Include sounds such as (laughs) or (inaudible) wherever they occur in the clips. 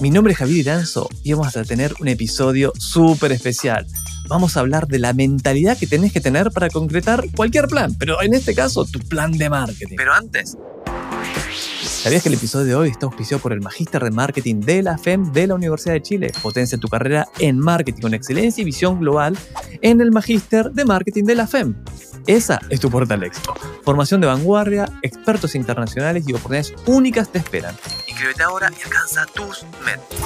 Mi nombre es Javier Iranzo y vamos a tener un episodio súper especial. Vamos a hablar de la mentalidad que tenés que tener para concretar cualquier plan, pero en este caso tu plan de marketing. Pero antes, ¿Sabías que el episodio de hoy está auspiciado por el Magíster de Marketing de la FEM de la Universidad de Chile? Potencia tu carrera en marketing con excelencia y visión global en el Magíster de Marketing de la FEM. Esa es tu portal éxito. Formación de vanguardia, expertos internacionales y oportunidades únicas te esperan. Inscríbete ahora y alcanza tus metas.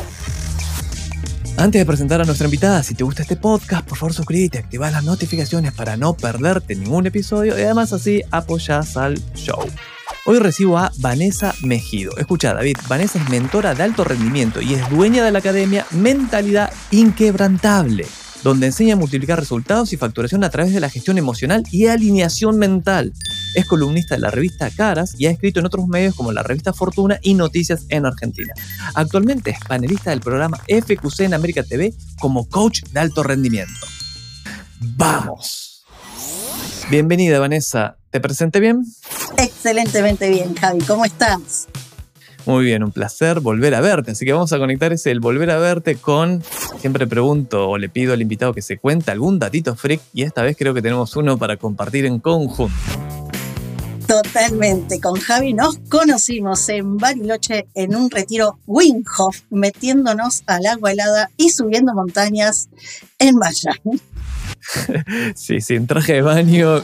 Antes de presentar a nuestra invitada, si te gusta este podcast, por favor suscríbete, activa las notificaciones para no perderte ningún episodio y además así apoyas al show. Hoy recibo a Vanessa Mejido. Escucha, David, Vanessa es mentora de alto rendimiento y es dueña de la academia Mentalidad Inquebrantable, donde enseña a multiplicar resultados y facturación a través de la gestión emocional y alineación mental. Es columnista de la revista Caras y ha escrito en otros medios como la revista Fortuna y Noticias en Argentina. Actualmente es panelista del programa FQC en América TV como coach de alto rendimiento. ¡Vamos! Bienvenida, Vanessa. ¿Te presenté bien? Excelentemente bien, Javi. ¿Cómo estás? Muy bien, un placer volver a verte. Así que vamos a conectar ese el volver a verte con. Siempre pregunto o le pido al invitado que se cuente algún datito freak y esta vez creo que tenemos uno para compartir en conjunto. Totalmente. Con Javi nos conocimos en Bariloche en un retiro Winghoff, metiéndonos al agua helada y subiendo montañas en Miami. (laughs) sí, sí, en traje de baño,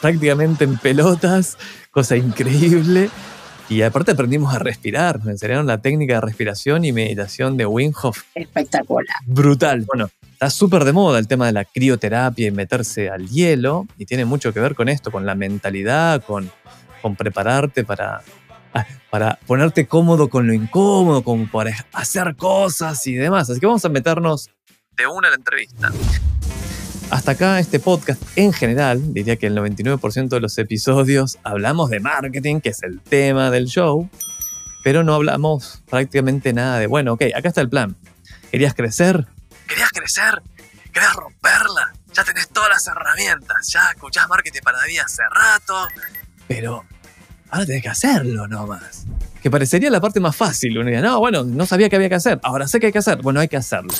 prácticamente en pelotas, cosa increíble. Y aparte aprendimos a respirar, me enseñaron la técnica de respiración y meditación de Wim Hof. Espectacular. Brutal. Bueno, está súper de moda el tema de la crioterapia y meterse al hielo, y tiene mucho que ver con esto, con la mentalidad, con, con prepararte para, para ponerte cómodo con lo incómodo, como para hacer cosas y demás. Así que vamos a meternos de una a la entrevista. Hasta acá este podcast en general, diría que el 99% de los episodios hablamos de marketing, que es el tema del show, pero no hablamos prácticamente nada de, bueno, ok, acá está el plan. ¿Querías crecer? ¿Querías crecer? ¿Querías romperla? Ya tenés todas las herramientas, ya escuchás marketing para día hace rato, pero ahora tenés que hacerlo nomás. Que parecería la parte más fácil. Uno diría, no, bueno, no sabía qué había que hacer, ahora sé qué hay que hacer. Bueno, hay que hacerlo.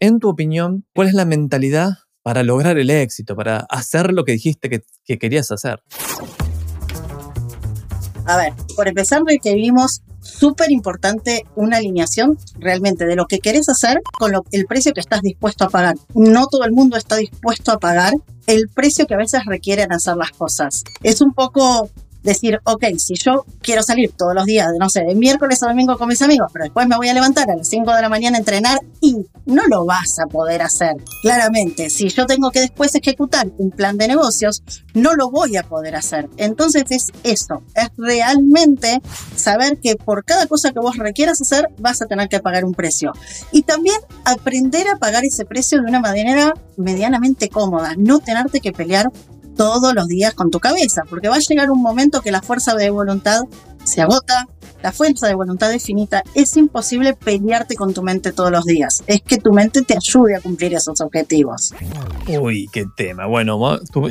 En tu opinión, ¿cuál es la mentalidad para lograr el éxito, para hacer lo que dijiste que, querías hacer? A ver, por empezar requerimos súper importante una alineación realmente de lo que querés hacer con el precio que estás dispuesto a pagar. No todo el mundo está dispuesto a pagar el precio que a veces requieren hacer las cosas. Es un poco decir, ok, si yo quiero salir todos los días, no sé, de miércoles a domingo con mis amigos, pero después me voy a levantar a las 5 de la mañana a entrenar y no lo vas a poder hacer. Claramente, si yo tengo que después ejecutar un plan de negocios, no lo voy a poder hacer. Entonces es eso, es realmente saber que por cada cosa que vos requieras hacer, vas a tener que pagar un precio. Y también aprender a pagar ese precio de una manera medianamente cómoda, no tenerte que pelear todos los días con tu cabeza, porque va a llegar un momento que la fuerza de voluntad se agota, la fuerza de voluntad es finita, es imposible pelearte con tu mente todos los días. Es que tu mente te ayude a cumplir esos objetivos. Uy, qué tema. Bueno,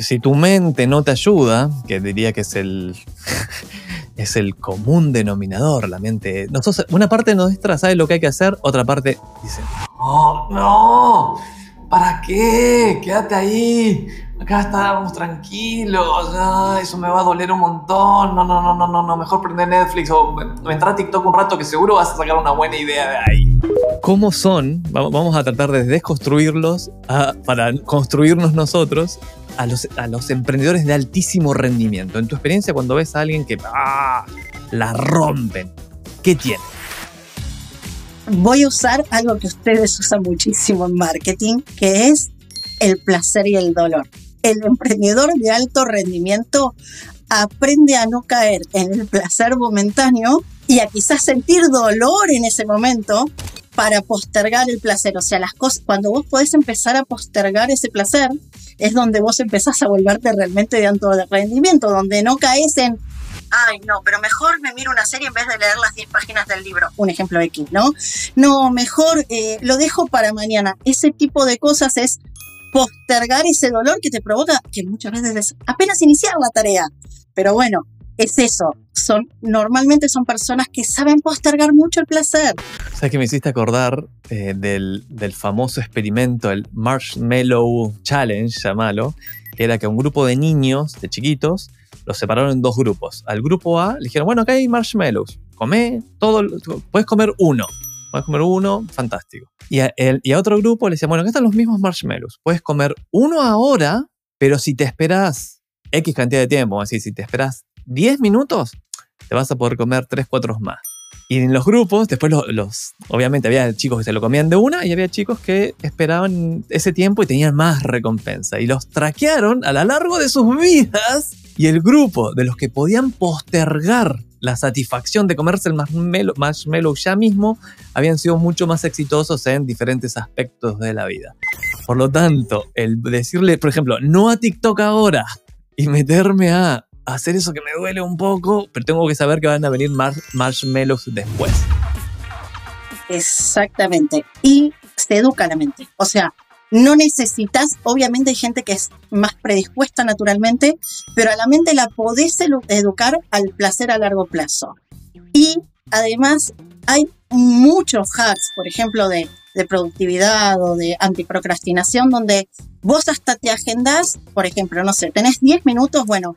si tu mente no te ayuda, que diría que es el (laughs) es el común denominador, la mente. Nosotros, una parte de nuestra sabe lo que hay que hacer, otra parte dice, "Oh, no, ¿para qué? Quédate ahí acá estábamos tranquilos, eso me va a doler un montón, no, no, no, no, no, no, mejor prender Netflix o entrar a TikTok un rato que seguro vas a sacar una buena idea de ahí. ¿Cómo son? Vamos a tratar de desconstruirlos para construirnos nosotros a los, a los emprendedores de altísimo rendimiento. En tu experiencia, cuando ves a alguien que ah, la rompen, ¿qué tiene? Voy a usar algo que ustedes usan muchísimo en marketing, que es el placer y el dolor el emprendedor de alto rendimiento aprende a no caer en el placer momentáneo y a quizás sentir dolor en ese momento para postergar el placer. O sea, las cosas, cuando vos podés empezar a postergar ese placer, es donde vos empezás a volverte realmente de alto rendimiento, donde no caes en, ay, no, pero mejor me miro una serie en vez de leer las 10 páginas del libro. Un ejemplo X, ¿no? No, mejor eh, lo dejo para mañana. Ese tipo de cosas es postergar ese dolor que te provoca, que muchas veces es apenas iniciar la tarea. Pero bueno, es eso. Son, normalmente son personas que saben postergar mucho el placer. ¿Sabes que me hiciste acordar eh, del, del, famoso experimento, el Marshmallow Challenge, llamalo, que era que un grupo de niños, de chiquitos, los separaron en dos grupos. Al grupo A le dijeron, bueno, acá hay marshmallows, come todo, puedes comer uno. Puedes comer uno, fantástico. Y a, y a otro grupo le decían, bueno, acá están los mismos marshmallows. Puedes comer uno ahora, pero si te esperas X cantidad de tiempo, así, si te esperas 10 minutos, te vas a poder comer 3, 4 más. Y en los grupos, después los, obviamente había chicos que se lo comían de una y había chicos que esperaban ese tiempo y tenían más recompensa. Y los traquearon a lo largo de sus vidas. Y el grupo de los que podían postergar la satisfacción de comerse el marshmallow, ya mismo habían sido mucho más exitosos en diferentes aspectos de la vida. Por lo tanto, el decirle, por ejemplo, no a TikTok ahora y meterme a hacer eso que me duele un poco, pero tengo que saber que van a venir más marshmallows después. Exactamente. Y se educa la mente. O sea, no necesitas, obviamente hay gente que es más predispuesta naturalmente, pero a la mente la podés educar al placer a largo plazo. Y además hay muchos hacks, por ejemplo, de, productividad o de antiprocrastinación, donde vos hasta te agendás, por ejemplo, no sé, tenés 10 minutos, bueno,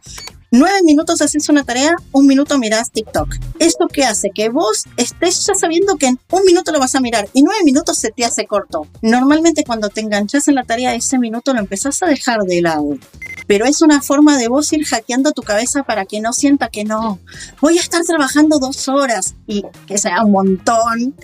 Nueve minutos haces una tarea, un minuto mirás TikTok. ¿Esto qué hace? Que vos estés ya sabiendo que en un minuto lo vas a mirar y nueve minutos se te hace corto. Normalmente cuando te enganchas en la tarea, ese minuto lo empezás a dejar de lado. Pero es una forma de vos ir hackeando tu cabeza para que no sienta que no, voy a estar trabajando dos horas y que sea un montón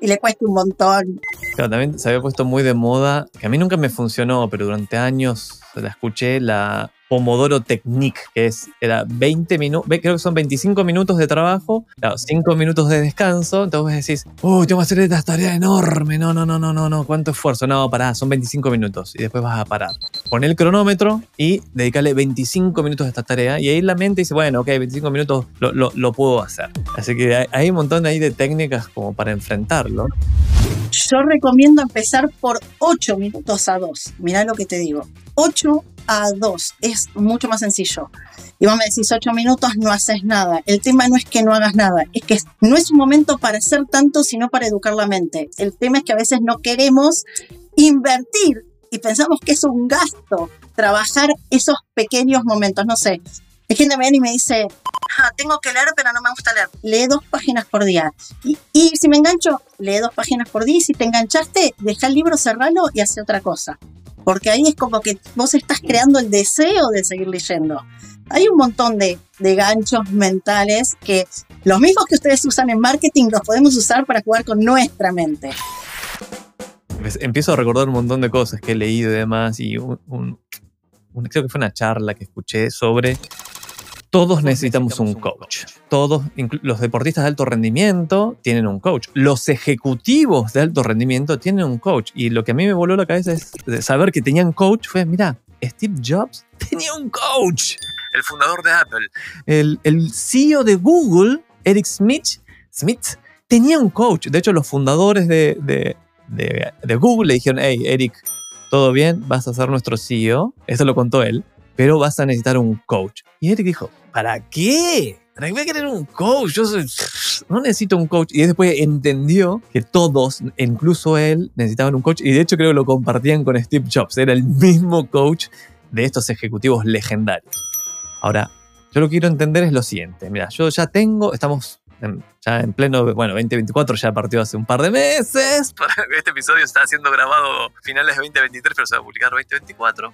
y le cueste un montón. Claro, también se había puesto muy de moda, que a mí nunca me funcionó, pero durante años la escuché, la Pomodoro Technique, que es, era 20 minutos, creo que son 25 minutos de trabajo, claro, 5 minutos de descanso, entonces decís, uy, tengo que hacer esta tarea enorme, no, no, no, no, no, no, cuánto esfuerzo, no, pará, son 25 minutos y después vas a parar. Pon el cronómetro y dedicarle 25 minutos a esta tarea y ahí la mente dice, bueno, ok, 25 minutos lo, lo, lo puedo hacer. Así que hay, hay un montón ahí de técnicas como para enfrentarlo. Yo recomiendo empezar por 8 minutos a 2. Mirá lo que te digo. 8 a 2 es mucho más sencillo. Y vos me decís 8 minutos, no haces nada. El tema no es que no hagas nada, es que no es un momento para hacer tanto, sino para educar la mente. El tema es que a veces no queremos invertir y pensamos que es un gasto trabajar esos pequeños momentos. No sé, hay gente me viene y me dice, ah, tengo que leer, pero no me gusta leer. Lee dos páginas por día. Y, y, si me engancho, lee dos páginas por día. Y si te enganchaste, deja el libro, cerralo y hace otra cosa. Porque ahí es como que vos estás creando el deseo de seguir leyendo. Hay un montón de, de ganchos mentales que los mismos que ustedes usan en marketing los podemos usar para jugar con nuestra mente. Empiezo a recordar un montón de cosas que he leído y demás. Y un, un, creo que fue una charla que escuché sobre todos necesitamos un coach. Todos, los deportistas de alto rendimiento tienen un coach. Los ejecutivos de alto rendimiento tienen un coach. Y lo que a mí me voló la cabeza es saber que tenían coach. Fue, mira, Steve Jobs (laughs) tenía un coach. El fundador de Apple. El, el CEO de Google, Eric Smith, Smith, tenía un coach. De hecho, los fundadores de, de, de, de Google le dijeron, hey, Eric, ¿todo bien? Vas a ser nuestro CEO. Eso lo contó él pero vas a necesitar un coach. Y Eric dijo, ¿para qué? ¿Para qué voy a querer un coach? Yo soy, no necesito un coach. Y después entendió que todos, incluso él, necesitaban un coach. Y de hecho creo que lo compartían con Steve Jobs. Era el mismo coach de estos ejecutivos legendarios. Ahora, yo lo que quiero entender es lo siguiente. Mira, yo ya tengo, estamos en, ya en pleno, bueno, 2024 ya partió hace un par de meses. (laughs) Este episodio está siendo grabado finales de 2023, pero se va a publicar 2024.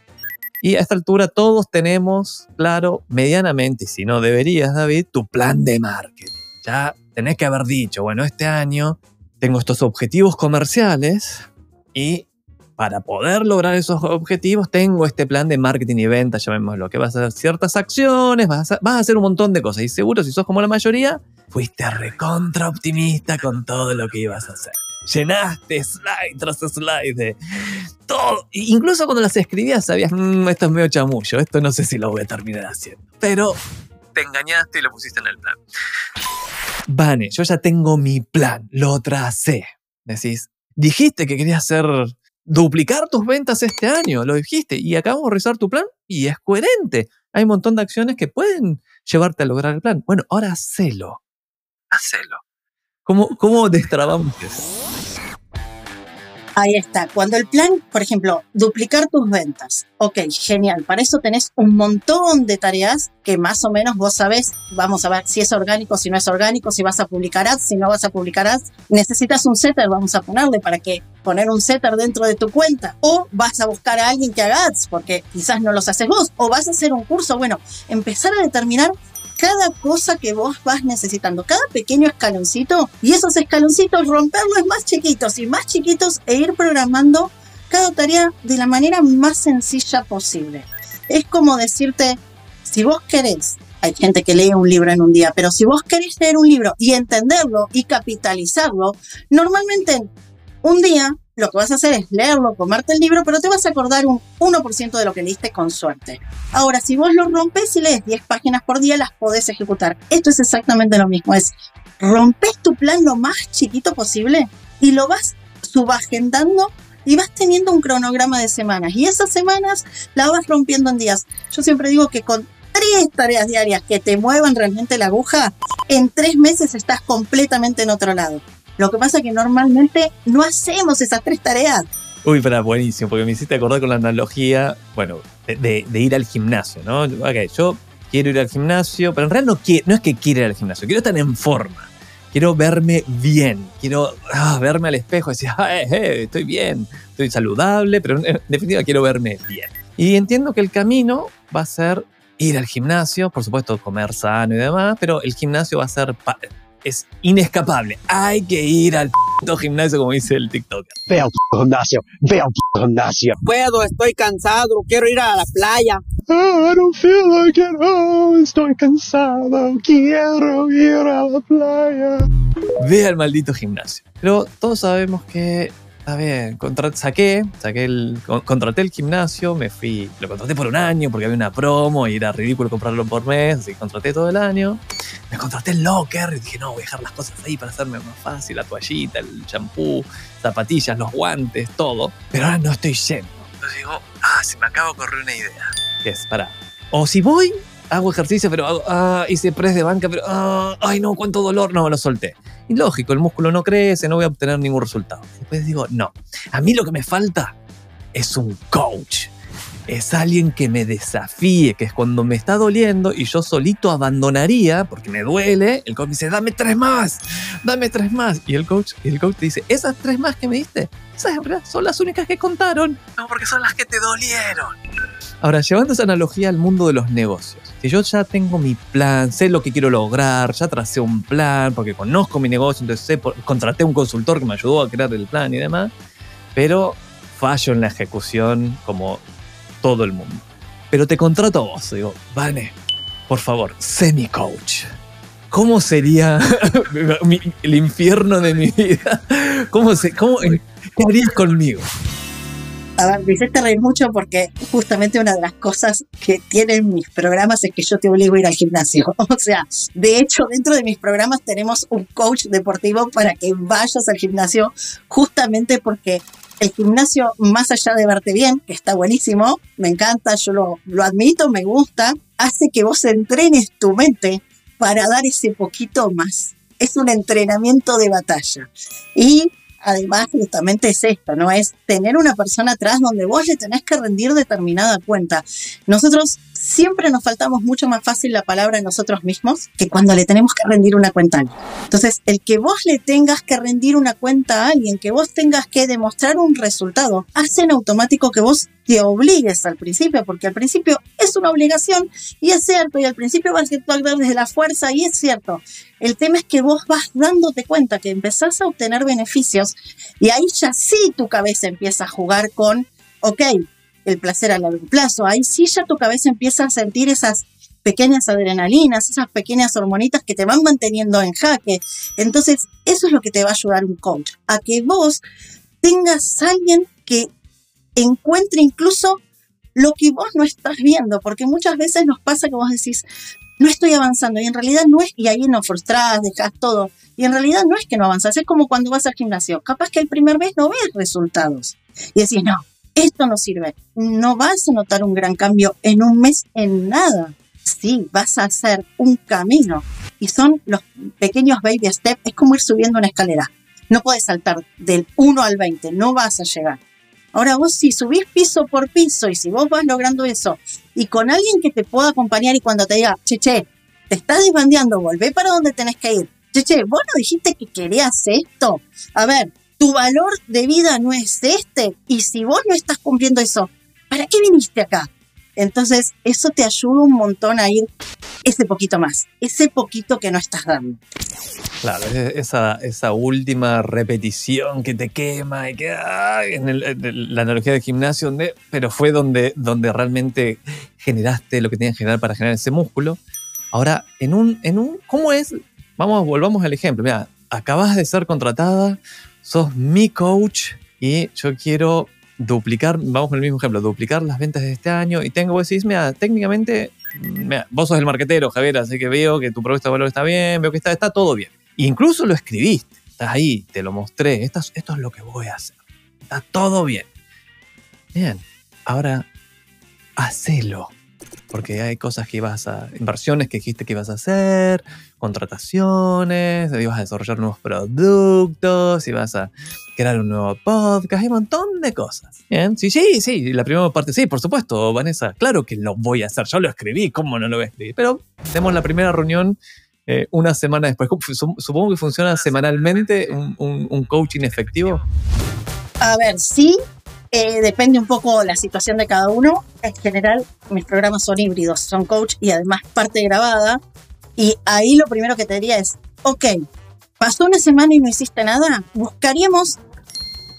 Y a esta altura todos tenemos, claro, medianamente, si no deberías, David, tu plan de marketing. Ya tenés que haber dicho, bueno, este año tengo estos objetivos comerciales y para poder lograr esos objetivos tengo este plan de marketing y venta, llamémoslo, que vas a hacer ciertas acciones, vas a, vas a hacer un montón de cosas. Y seguro, si sos como la mayoría, fuiste recontra optimista con todo lo que ibas a hacer. Llenaste slide tras slide de todo. Incluso cuando las escribías sabías, "Mm, esto es medio chamullo, esto no sé si lo voy a terminar haciendo. Pero te engañaste y lo pusiste en el plan. Vane, yo ya tengo mi plan, lo tracé. Decís, dijiste que querías hacer duplicar tus ventas este año, lo dijiste, y acabamos de revisar tu plan y es coherente. Hay un montón de acciones que pueden llevarte a lograr el plan. Bueno, ahora hacelo. Hacelo. ¿Cómo, cómo destrabamos eso? Ahí está. Cuando el plan, por ejemplo, duplicar tus ventas. Ok, genial. Para eso tenés un montón de tareas que más o menos vos sabés. Vamos a ver si es orgánico, si no es orgánico, si vas a publicar ads, si no vas a publicar ads. Necesitas un setter, vamos a ponerle para que poner un setter dentro de tu cuenta. O vas a buscar a alguien que haga ads, porque quizás no los haces vos. O vas a hacer un curso. Bueno, empezar a determinar cada cosa que vos vas necesitando, cada pequeño escaloncito y esos escaloncitos romperlos más chiquitos y más chiquitos e ir programando cada tarea de la manera más sencilla posible. Es como decirte, si vos querés, hay gente que lee un libro en un día, pero si vos querés leer un libro y entenderlo y capitalizarlo, normalmente un día lo que vas a hacer es leerlo, comerte el libro, pero te vas a acordar un 1% de lo que leíste con suerte. Ahora, si vos lo rompes y lees 10 páginas por día, las podés ejecutar. Esto es exactamente lo mismo, es rompes tu plan lo más chiquito posible y lo vas subagendando y vas teniendo un cronograma de semanas. Y esas semanas las vas rompiendo en días. Yo siempre digo que con tres tareas diarias que te muevan realmente la aguja, en tres meses estás completamente en otro lado. Lo que pasa es que normalmente no hacemos esas tres tareas. Uy, pero buenísimo, porque me hiciste acordar con la analogía, bueno, de, de ir al gimnasio, ¿no? Ok, yo quiero ir al gimnasio, pero en realidad no, quiero, no es que quiera ir al gimnasio, quiero estar en forma. Quiero verme bien, quiero ah, verme al espejo y decir, ah, eh, eh, estoy bien, estoy saludable, pero en definitiva quiero verme bien. Y entiendo que el camino va a ser ir al gimnasio, por supuesto comer sano y demás, pero el gimnasio va a ser es inescapable. Hay que ir al gimnasio, como dice el TikToker. Ve al gimnasio, ve al gimnasio. Puedo, estoy cansado, quiero ir a la playa. Oh, I don't feel like it. Oh, estoy cansado, quiero ir a la playa. Ve al maldito gimnasio. Pero todos sabemos que está bien, contra, saqué, saqué el, contraté el gimnasio, me fui, lo contraté por un año porque había una promo y era ridículo comprarlo por mes, así que contraté todo el año. Me contraté el locker y dije, no, voy a dejar las cosas ahí para hacerme más fácil, la toallita, el champú, zapatillas, los guantes, todo. Pero ahora no estoy yendo. Entonces digo, ah, se me acaba de correr una idea. Que es, para. O si voy, hago ejercicio, pero hago, ah, hice press de banca, pero, ah, ay no, cuánto dolor, no, lo solté. Y lógico, el músculo no crece, no voy a obtener ningún resultado. Después digo, no, a mí lo que me falta es un coach. Es alguien que me desafíe, que es cuando me está doliendo y yo solito abandonaría porque me duele, el coach me dice, dame tres más, dame tres más. Y el coach, y el coach te dice, esas tres más que me diste, esas son las únicas que contaron. No, porque son las que te dolieron. Ahora, llevando esa analogía al mundo de los negocios, si yo ya tengo mi plan, sé lo que quiero lograr, ya tracé un plan, porque conozco mi negocio, entonces sé, contraté un consultor que me ayudó a crear el plan y demás, pero fallo en la ejecución como todo el mundo. Pero te contrato a vos, digo, Vane, por favor, sé mi coach. ¿Cómo sería (laughs) el infierno de mi vida? ¿Cómo, se, cómo, ¿Qué harías conmigo? A ver, me hiciste reír mucho porque justamente una de las cosas que tienen mis programas es que yo te obligo a ir al gimnasio. (laughs) O sea, de hecho, dentro de mis programas tenemos un coach deportivo para que vayas al gimnasio justamente porque el gimnasio, más allá de verte bien, que está buenísimo, me encanta, yo lo, lo admito, me gusta, hace que vos entrenes tu mente para dar ese poquito más. Es un entrenamiento de batalla. Y además justamente es esto, ¿no? Es tener una persona atrás donde vos le tenés que rendir determinada cuenta. Nosotros siempre nos faltamos mucho más fácil la palabra a nosotros mismos que cuando le tenemos que rendir una cuenta a alguien. Entonces, el que vos le tengas que rendir una cuenta a alguien, que vos tengas que demostrar un resultado, hace en automático que vos te obligues al principio, porque al principio es una obligación y es cierto, y al principio vas a actuar desde la fuerza y es cierto. El tema es que vos vas dándote cuenta que empezás a obtener beneficios y ahí ya sí tu cabeza empieza a jugar con, ok, el placer a largo plazo. Ahí sí ya tu cabeza empieza a sentir esas pequeñas adrenalinas, esas pequeñas hormonitas que te van manteniendo en jaque. Entonces, eso es lo que te va a ayudar un coach, a que vos tengas alguien que encuentre incluso lo que vos no estás viendo, porque muchas veces nos pasa que vos decís, no estoy avanzando, y en realidad no es, y ahí nos frustrás, dejas todo, y en realidad no es que no avanzas, es como cuando vas al gimnasio, capaz que el primer mes no ves resultados, y decís, no, esto no sirve, no vas a notar un gran cambio en un mes en nada, sí, vas a hacer un camino, y son los pequeños baby steps, es como ir subiendo una escalera, no puedes saltar del 1 al 20, no vas a llegar. Ahora vos si subís piso por piso y si vos vas logrando eso y con alguien que te pueda acompañar y cuando te diga, che, che, te estás desbandeando, volvé para donde tenés que ir. Che, che, vos no dijiste que querías esto. A ver, tu valor de vida no es este y si vos no estás cumpliendo eso, ¿para qué viniste acá? Entonces, eso te ayuda un montón a ir ese poquito más, ese poquito que no estás dando. Claro, esa, esa última repetición que te quema y que en, la analogía del gimnasio, donde, pero fue donde, donde realmente generaste lo que tenías que generar para generar ese músculo. Ahora, en un, en un, ¿cómo es? Vamos, volvamos al ejemplo. Mira, acabas de ser contratada, sos mi coach y yo quiero duplicar, vamos con el mismo ejemplo, duplicar las ventas de este año y tengo, vos decís, mira, técnicamente, mira, vos sos el marquetero, Javier, así que veo que tu propuesta de valor está bien, veo que está, está todo bien. incluso lo escribiste, estás ahí, te lo mostré, esto, esto es lo que voy a hacer, está todo bien. Bien, ahora, hacelo porque hay cosas que ibas a, inversiones que dijiste que ibas a hacer, contrataciones, ibas a desarrollar nuevos productos, ibas a crear un nuevo podcast, hay un montón de cosas. Bien, sí, sí, sí, la primera parte, sí, por supuesto, Vanessa, claro que lo voy a hacer, yo lo escribí, ¿cómo no lo voy a escribir? Pero tenemos la primera reunión eh, una semana después. Supongo que funciona semanalmente un, un coaching efectivo. A ver, sí, eh, depende un poco la situación de cada uno. En general, mis programas son híbridos, son coach y además parte grabada. Y ahí lo primero que te diría es, ok, pasó una semana y no hiciste nada, buscaríamos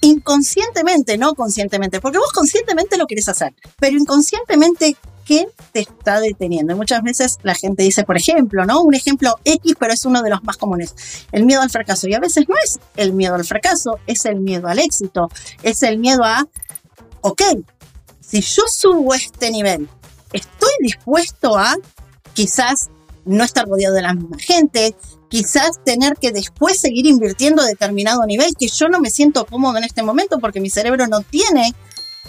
inconscientemente, no conscientemente, porque vos conscientemente lo querés hacer, pero inconscientemente, ¿qué te está deteniendo? muchas veces la gente dice, por ejemplo, ¿no? Un ejemplo X, pero es uno de los más comunes, el miedo al fracaso. Y a veces no es el miedo al fracaso, es el miedo al éxito, es el miedo a, ok, si yo subo este nivel, estoy dispuesto a quizás no estar rodeado de la misma gente, quizás tener que después seguir invirtiendo a determinado nivel que yo no me siento cómodo en este momento porque mi cerebro no tiene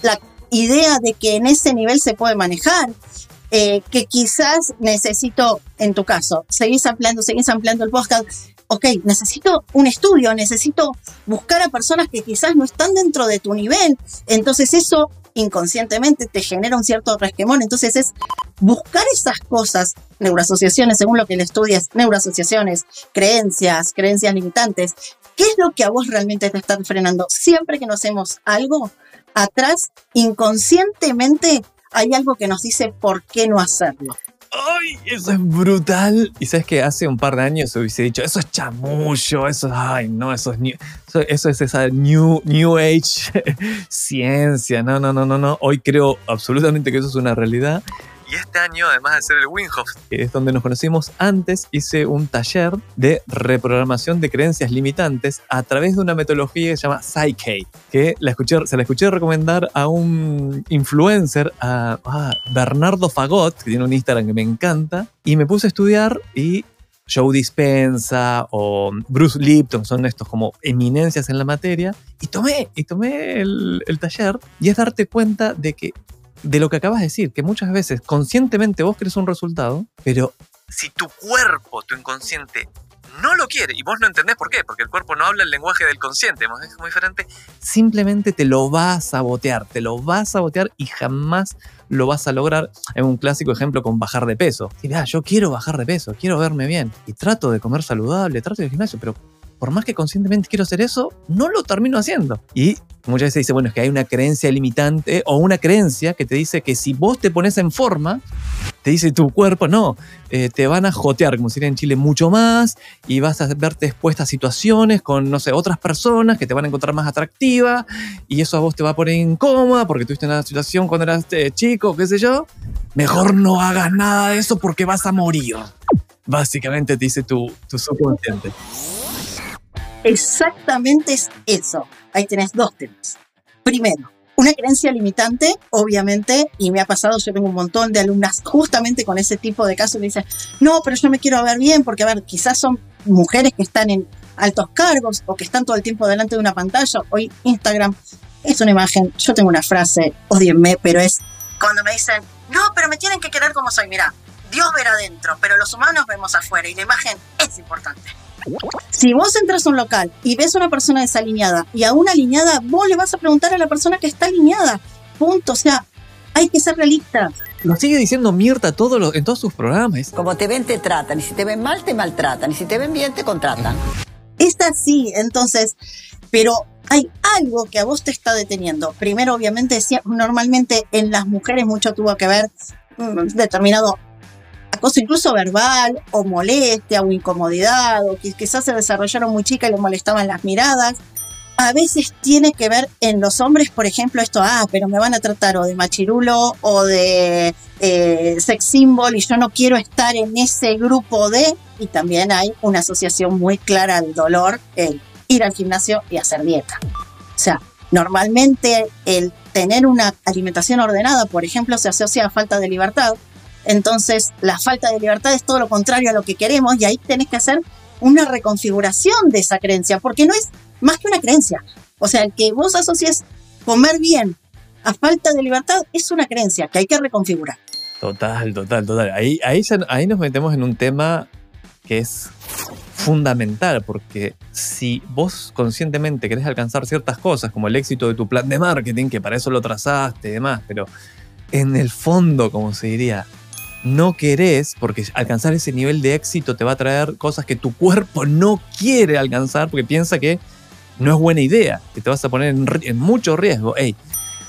la idea de que en ese nivel se puede manejar, eh, que quizás necesito, en tu caso, seguís ampliando, seguís ampliando el podcast, ok, necesito un estudio, necesito buscar a personas que quizás no están dentro de tu nivel, entonces eso inconscientemente te genera un cierto resquemón, entonces es buscar esas cosas, neuroasociaciones, según lo que le estudias, neuroasociaciones, creencias, creencias limitantes, ¿qué es lo que a vos realmente te está frenando? Siempre que no hacemos algo, atrás, inconscientemente, hay algo que nos dice por qué no hacerlo. ¡Ay! Eso es brutal. Y sabes que hace un par de años hubiese dicho, eso es chamullo, eso es, ay, no, eso es, eso, es esa new, new age (laughs) ciencia. No, no, no, no, no. Hoy creo absolutamente que eso es una realidad. Y este año, además de ser el Winhof, que es donde nos conocimos antes, hice un taller de reprogramación de creencias limitantes a través de una metodología que se llama Psyche, que la se la escuché recomendar a un influencer, a, Bernardo Fagot, que tiene un Instagram que me encanta, y me puse a estudiar y Joe Dispensa o Bruce Lipton, son estos como eminencias en la materia, y tomé, y tomé el, el taller, y es darte cuenta de que de lo que acabas de decir, que muchas veces conscientemente vos querés un resultado, pero si tu cuerpo, tu inconsciente, no lo quiere y vos no entendés por qué, porque el cuerpo no habla el lenguaje del consciente, es muy diferente, simplemente te lo va a sabotear, te lo va a sabotear y jamás lo vas a lograr. Es un clásico ejemplo con bajar de peso. Y, yo quiero bajar de peso, quiero verme bien y trato de comer saludable, trato de gimnasio, pero por más que conscientemente quiero hacer eso, no lo termino haciendo. Y muchas veces dice, bueno, es que hay una creencia limitante o una creencia que te dice que si vos te pones en forma, te dice tu cuerpo, no, eh, te van a jotear, como sería en Chile, mucho más y vas a verte expuesta a situaciones con, no sé, otras personas que te van a encontrar más atractiva y eso a vos te va a poner incómoda porque tuviste una situación cuando eras eh, chico, qué sé yo. Mejor no hagas nada de eso porque vas a morir. Básicamente te dice tu, tu subconsciente. Exactamente es eso. Ahí tenés dos temas. Primero, una creencia limitante, obviamente, y me ha pasado, yo tengo un montón de alumnas justamente con ese tipo de casos que dicen, no, pero yo me quiero ver bien, porque a ver, quizás son mujeres que están en altos cargos o que están todo el tiempo delante de una pantalla. Hoy Instagram es una imagen, yo tengo una frase, odienme, pero es cuando me dicen, no, pero me tienen que querer como soy. Mira, Dios verá adentro, pero los humanos vemos afuera y la imagen es importante. Si vos entras a un local y ves a una persona desalineada y a una alineada, vos le vas a preguntar a la persona que está alineada. Punto. O sea, hay que ser realistas. Lo sigue diciendo Mirta todo lo- en todos sus programas. Como te ven, te tratan. Y si te ven mal, te maltratan. Y si te ven bien, te contratan. Es así, entonces, pero hay algo que a vos te está deteniendo. Primero, obviamente, normalmente en las mujeres mucho tuvo que ver mm, determinado acoso incluso verbal o molestia o incomodidad o quizás se desarrollaron muy chicas y le molestaban las miradas. A veces tiene que ver en los hombres, por ejemplo, esto, ah, pero me van a tratar o de machirulo o de eh, sex symbol y yo no quiero estar en ese grupo de, y también hay una asociación muy clara al dolor, el ir al gimnasio y hacer dieta. O sea, normalmente el tener una alimentación ordenada, por ejemplo, se asocia a falta de libertad. Entonces, la falta de libertad es todo lo contrario a lo que queremos y ahí tenés que hacer una reconfiguración de esa creencia, porque no es más que una creencia. O sea, el que vos asocies comer bien a falta de libertad es una creencia que hay que reconfigurar. Total, total, total. Ahí, ahí, ahí nos metemos en un tema que es fundamental, porque si vos conscientemente querés alcanzar ciertas cosas, como el éxito de tu plan de marketing, que para eso lo trazaste y demás, pero en el fondo, como se diría, no querés, porque alcanzar ese nivel de éxito te va a traer cosas que tu cuerpo no quiere alcanzar, porque piensa que no es buena idea, que te vas a poner en, mucho riesgo. Ey,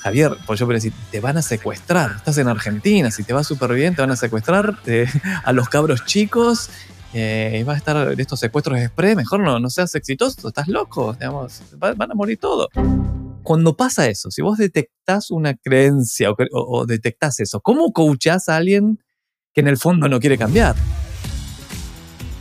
Javier, pues yo decir, te van a secuestrar. Estás en Argentina, si te va súper bien, te van a secuestrar eh, (laughs) a los cabros chicos. Eh, y vas a estar estos secuestros express. Mejor no, no seas exitoso, estás loco. Digamos, va- van a morir todos. Cuando pasa eso, si vos detectás una creencia o, o- o detectás eso, ¿cómo coachás a alguien que en el fondo no quiere cambiar?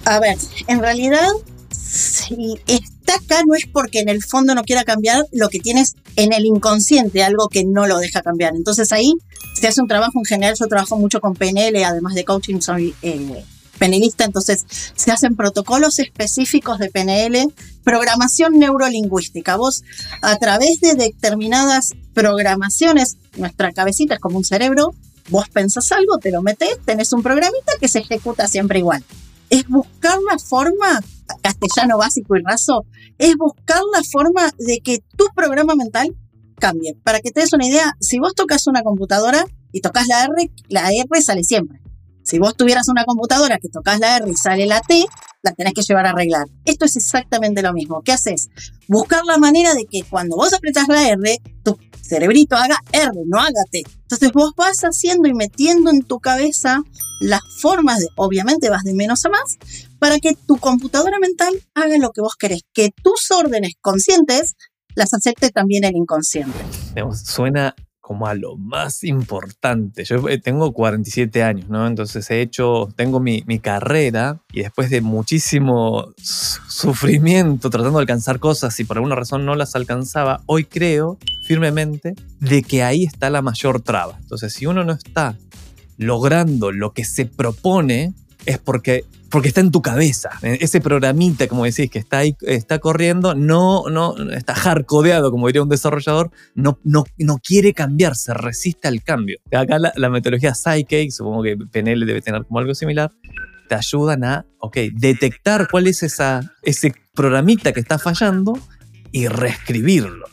A ver, en realidad, si está acá no es porque en el fondo no quiera cambiar, lo que tienes en el inconsciente, algo que no lo deja cambiar. Entonces ahí se hace un trabajo en general, yo trabajo mucho con PNL, además de coaching soy eh, entonces se hacen protocolos específicos de PNL, programación neurolingüística. Vos a través de determinadas programaciones, nuestra cabecita es como un cerebro, vos pensás algo, te lo metes, tenés un programita que se ejecuta siempre igual es buscar la forma, castellano básico y raso, es buscar la forma de que tu programa mental cambie. Para que te des una idea, si vos tocas una computadora y tocas la R, la R sale siempre. Si vos tuvieras una computadora que tocas la R y sale la T, la tenés que llevar a arreglar. Esto es exactamente lo mismo. ¿Qué haces? Buscar la manera de que cuando vos apretás la R, tu cerebrito haga R, no haga T. Entonces vos vas haciendo y metiendo en tu cabeza las formas de, obviamente vas de menos a más, para que tu computadora mental haga lo que vos querés, que tus órdenes conscientes las acepte también el inconsciente. Suena como a lo más importante. Yo eh, tengo 47 años, ¿no? Entonces he hecho, tengo mi, mi carrera y después de muchísimo su- sufrimiento tratando de alcanzar cosas y por alguna razón no las alcanzaba, hoy creo firmemente de que ahí está la mayor traba. Entonces, si uno no está logrando lo que se propone, es porque, porque está en tu cabeza. Ese programita, como decís, que está ahí, está corriendo, no, no, está hardcodeado, como diría un desarrollador, no, no, no quiere cambiar, se resiste al cambio. Acá la, la metodología Psyche, supongo que PNL debe tener como algo similar, te ayudan a, detectar cuál es esa, ese programita que está fallando y reescribirlo.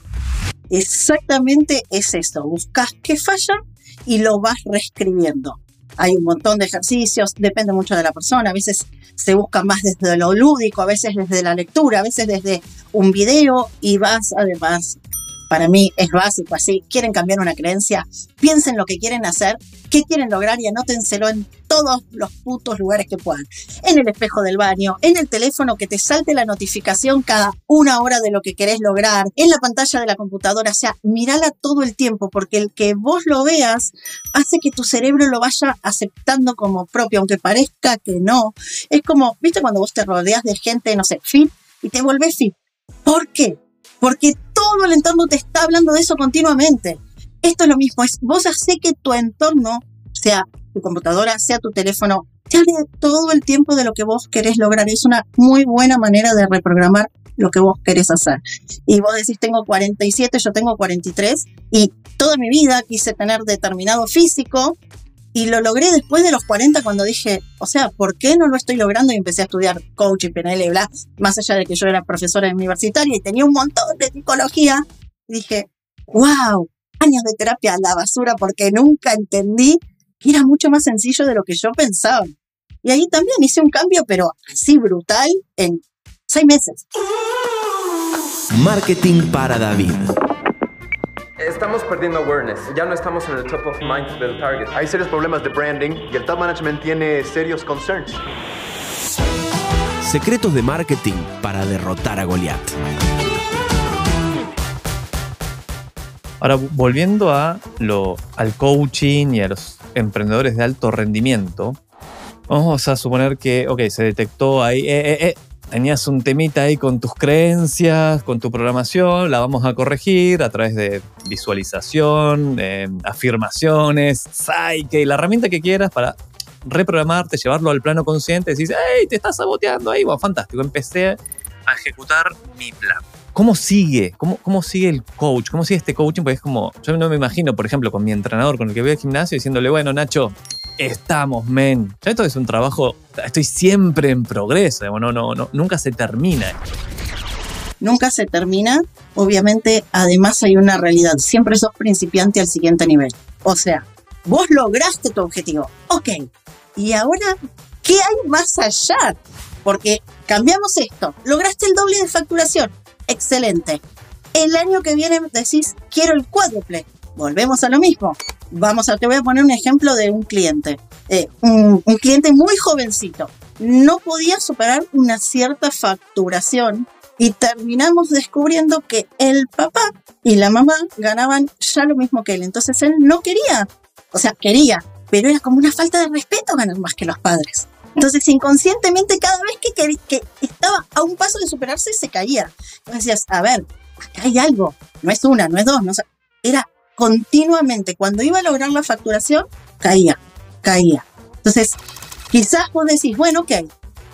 Exactamente es eso, buscas qué falla y lo vas reescribiendo. Hay un montón de ejercicios, depende mucho de la persona, a veces se busca más desde lo lúdico, a veces desde la lectura, a veces desde un video y vas además para mí es básico así. Quieren cambiar una creencia, piensen lo que quieren hacer, qué quieren lograr y anótenselo en todos los putos lugares que puedan. En el espejo del baño, en el teléfono que te salte la notificación cada una hora de lo que querés lograr, en la pantalla de la computadora, o sea, mírala todo el tiempo porque el que vos lo veas hace que tu cerebro lo vaya aceptando como propio, aunque parezca que no. Es como, viste cuando vos te rodeas de gente, no sé, fit y te vuelves fit. ¿Por qué? Porque todo el entorno te está hablando de eso continuamente. Esto es lo mismo, es vos hace que tu entorno, sea tu computadora, sea tu teléfono, te hable todo el tiempo de lo que vos querés lograr. Es una muy buena manera de reprogramar lo que vos querés hacer. Y vos decís, tengo 47, yo tengo 43, y toda mi vida quise tener determinado físico, y lo logré después de los 40 cuando dije, o sea, ¿por qué no lo estoy logrando? Y empecé a estudiar coaching, PNL y bla, más allá de que yo era profesora universitaria y tenía un montón de psicología. dije, wow, años de terapia a la basura porque nunca entendí que era mucho más sencillo de lo que yo pensaba. Y ahí también hice un cambio, pero así brutal, en seis meses. Marketing para David. Estamos perdiendo awareness, ya no estamos en el top of mind del target. Hay serios problemas de branding y el top management tiene serios concerns. Secretos de marketing para derrotar a Goliath. Ahora, volviendo a lo, al coaching y a los emprendedores de alto rendimiento, vamos a suponer que, ok, se detectó ahí, eh, eh, eh, tenías un temita ahí con tus creencias, con tu programación, la vamos a corregir a través de visualización, afirmaciones, psyche, la herramienta que quieras para reprogramarte, llevarlo al plano consciente, decís, hey, te estás saboteando ahí, bueno, fantástico, empecé a ejecutar mi plan. ¿Cómo sigue? ¿Cómo, ¿Cómo sigue el coach? ¿Cómo sigue este coaching? Porque es como, yo no me imagino, por ejemplo, con mi entrenador con el que voy al gimnasio diciéndole, bueno, Nacho, estamos, men. Ya esto es un trabajo, estoy siempre en progreso, no, no, no, nunca se termina. Nunca se termina. Obviamente, además hay una realidad. Siempre sos principiante al siguiente nivel. O sea, vos lograste tu objetivo. Ok. Y ahora, ¿qué hay más allá? Porque cambiamos esto. Lograste el doble de facturación excelente. El año que viene decís, quiero el cuádruple. Volvemos a lo mismo. Vamos a, te voy a poner un ejemplo de un cliente. Eh, un, un cliente muy jovencito. No podía superar una cierta facturación y terminamos descubriendo que el papá y la mamá ganaban ya lo mismo que él. Entonces él no quería, o sea, quería, pero era como una falta de respeto ganar más que los padres. Entonces, inconscientemente, cada vez que, que, estaba a un paso de superarse, se caía. Entonces decías, a ver, acá hay algo. No es una, no es dos. No, era continuamente. Cuando iba a lograr la facturación, caía, caía. Entonces, quizás vos decís, bueno, ok,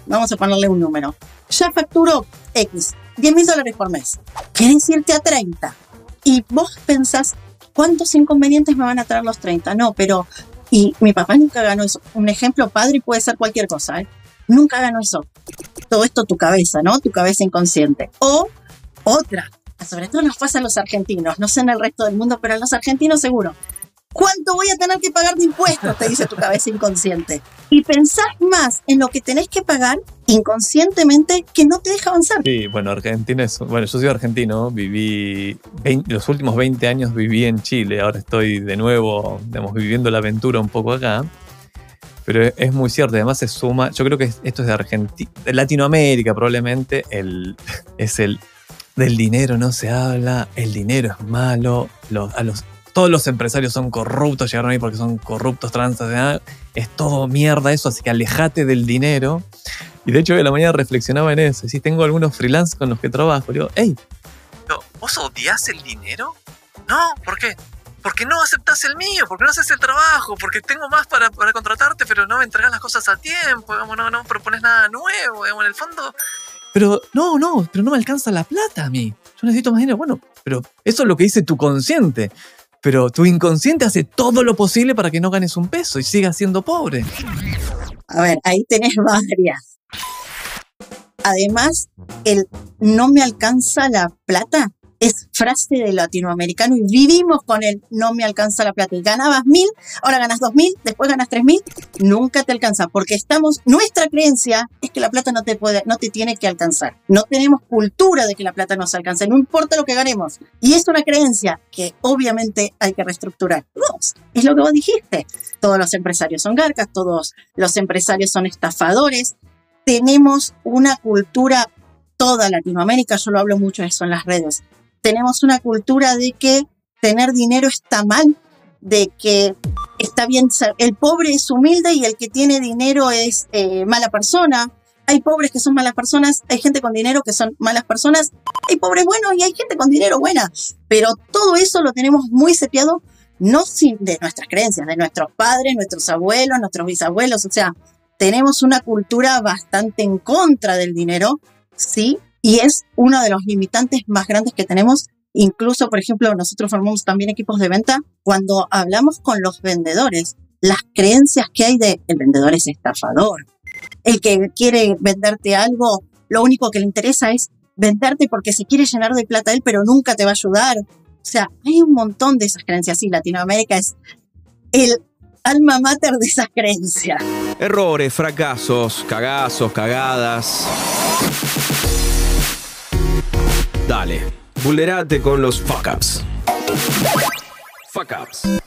vamos a ponerle un número. Ya facturó X, 10 mil dólares por mes. ¿Quieres irte a 30? Y vos pensás, ¿cuántos inconvenientes me van a traer los 30? No, pero y mi papá nunca ganó eso. Un ejemplo padre puede ser cualquier cosa, ¿eh? Nunca ganó eso. Todo esto tu cabeza, ¿no? Tu cabeza inconsciente. O otra, sobre todo nos pasa a los argentinos, no sé en el resto del mundo, pero a los argentinos seguro. ¿Cuánto voy a tener que pagar de impuestos? Te dice tu cabeza inconsciente. Y pensás más en lo que tenés que pagar inconscientemente que no te deja avanzar. Sí, bueno, Argentina es. Bueno, yo soy argentino, viví. los últimos 20 años viví en Chile, ahora estoy de nuevo, digamos, viviendo la aventura un poco acá. Pero es muy cierto, además se suma. Yo creo que esto es de Argentina. De Latinoamérica, probablemente, el, (laughs) es el. Del dinero no se habla, el dinero es malo, a los todos los empresarios son corruptos, llegaron ahí porque son corruptos, transnacionales, es todo mierda eso, así que alejate del dinero. Y de hecho, hoy la mañana reflexionaba en eso. Si tengo algunos freelance con los que trabajo, digo, hey, ¿vos odias el dinero? No, ¿por qué? Porque no aceptas el mío, porque no haces el trabajo, porque tengo más para, para contratarte, pero no me entregas las cosas a tiempo, no, no propones nada nuevo, digamos, en el fondo. Pero no, no, pero no me alcanza la plata a mí. Yo necesito más dinero. Bueno, pero eso es lo que dice tu consciente pero tu inconsciente hace todo lo posible para que no ganes un peso y sigas siendo pobre. A ver, ahí tenés (laughs) varias. Además, el no me alcanza la plata es frase de latinoamericano y vivimos con el no me alcanza la plata. Ganabas mil, ahora ganas dos mil, después ganas tres mil, nunca te alcanza, porque estamos, nuestra creencia es que la plata no te puede, no te tiene que alcanzar. No tenemos cultura de que la plata nos alcance, no importa lo que ganemos. Y es una creencia que obviamente hay que reestructurar. Dos, es lo que vos dijiste. Todos los empresarios son garcas, todos los empresarios son estafadores. Tenemos una cultura toda Latinoamérica, yo lo hablo mucho de eso en las redes, tenemos una cultura de que tener dinero está mal, de que está bien, el pobre es humilde y el que tiene dinero es eh, mala persona. Hay pobres que son malas personas, hay gente con dinero que son malas personas, hay pobres buenos y hay gente con dinero buena. Pero todo eso lo tenemos muy sepiado, no sin de nuestras creencias, de nuestros padres, nuestros abuelos, nuestros bisabuelos. O sea, tenemos una cultura bastante en contra del dinero, sí, y es uno de los limitantes más grandes que tenemos. Incluso, por ejemplo, nosotros formamos también equipos de venta. Cuando hablamos con los vendedores, las creencias que hay de el vendedor es estafador. El que quiere venderte algo, lo único que le interesa es venderte porque se quiere llenar de plata él, pero nunca te va a ayudar. O sea, hay un montón de esas creencias. Sí, Latinoamérica es el alma mater de esas creencias. Errores, fracasos, cagazos, cagadas. Dale, vulnerate con los fuck ups. Fuck ups.